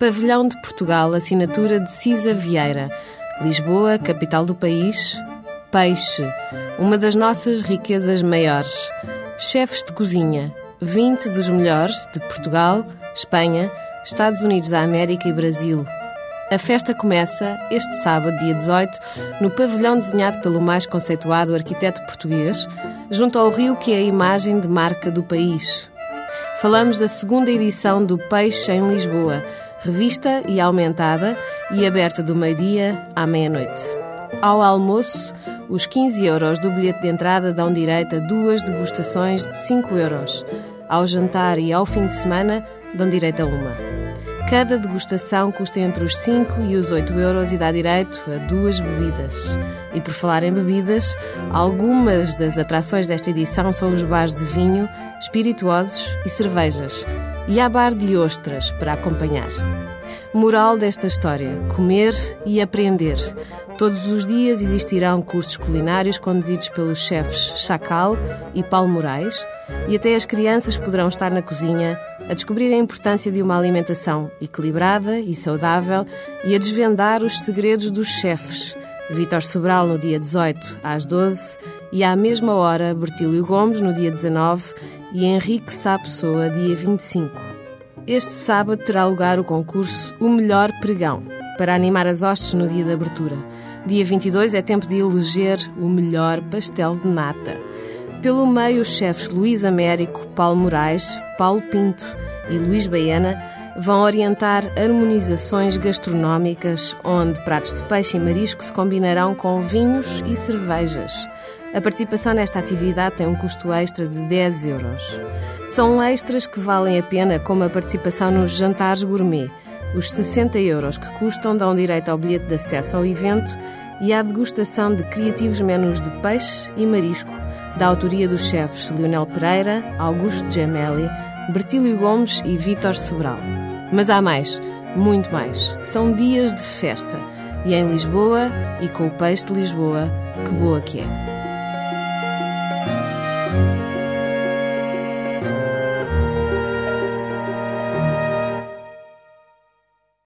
Pavilhão de Portugal, assinatura de Cisa Vieira. Lisboa, capital do país. Peixe, uma das nossas riquezas maiores. Chefes de cozinha, 20 dos melhores de Portugal, Espanha, Estados Unidos da América e Brasil. A festa começa este sábado, dia 18, no pavilhão desenhado pelo mais conceituado arquiteto português, junto ao rio que é a imagem de marca do país. Falamos da segunda edição do Peixe em Lisboa, revista e aumentada e aberta do meio-dia à meia-noite. Ao almoço, os 15 euros do bilhete de entrada dão direito a duas degustações de 5 euros. Ao jantar e ao fim de semana, dão direito a uma. Cada degustação custa entre os 5 e os 8 euros e dá direito a duas bebidas. E por falar em bebidas, algumas das atrações desta edição são os bares de vinho, espirituosos e cervejas. E há bar de ostras para acompanhar. Moral desta história: comer e aprender. Todos os dias existirão cursos culinários conduzidos pelos chefes Chacal e Paulo Moraes, e até as crianças poderão estar na cozinha a descobrir a importância de uma alimentação equilibrada e saudável e a desvendar os segredos dos chefes. Vítor Sobral no dia 18 às 12 e à mesma hora Bertílio Gomes no dia 19 e Henrique Sá Pessoa dia 25. Este sábado terá lugar o concurso O Melhor Pregão, para animar as hostes no dia de abertura. Dia 22 é tempo de eleger o melhor pastel de nata. Pelo meio, os chefes Luís Américo, Paulo Moraes, Paulo Pinto e Luís Baiana vão orientar harmonizações gastronómicas onde pratos de peixe e marisco se combinarão com vinhos e cervejas. A participação nesta atividade tem um custo extra de 10 euros. São extras que valem a pena, como a participação nos jantares gourmet. Os 60 euros que custam dão direito ao bilhete de acesso ao evento e à degustação de criativos menus de peixe e marisco, da autoria dos chefes Leonel Pereira, Augusto Gemelli, Bertílio Gomes e Vítor Sobral. Mas há mais, muito mais. São dias de festa. E em Lisboa, e com o peixe de Lisboa, que boa que é.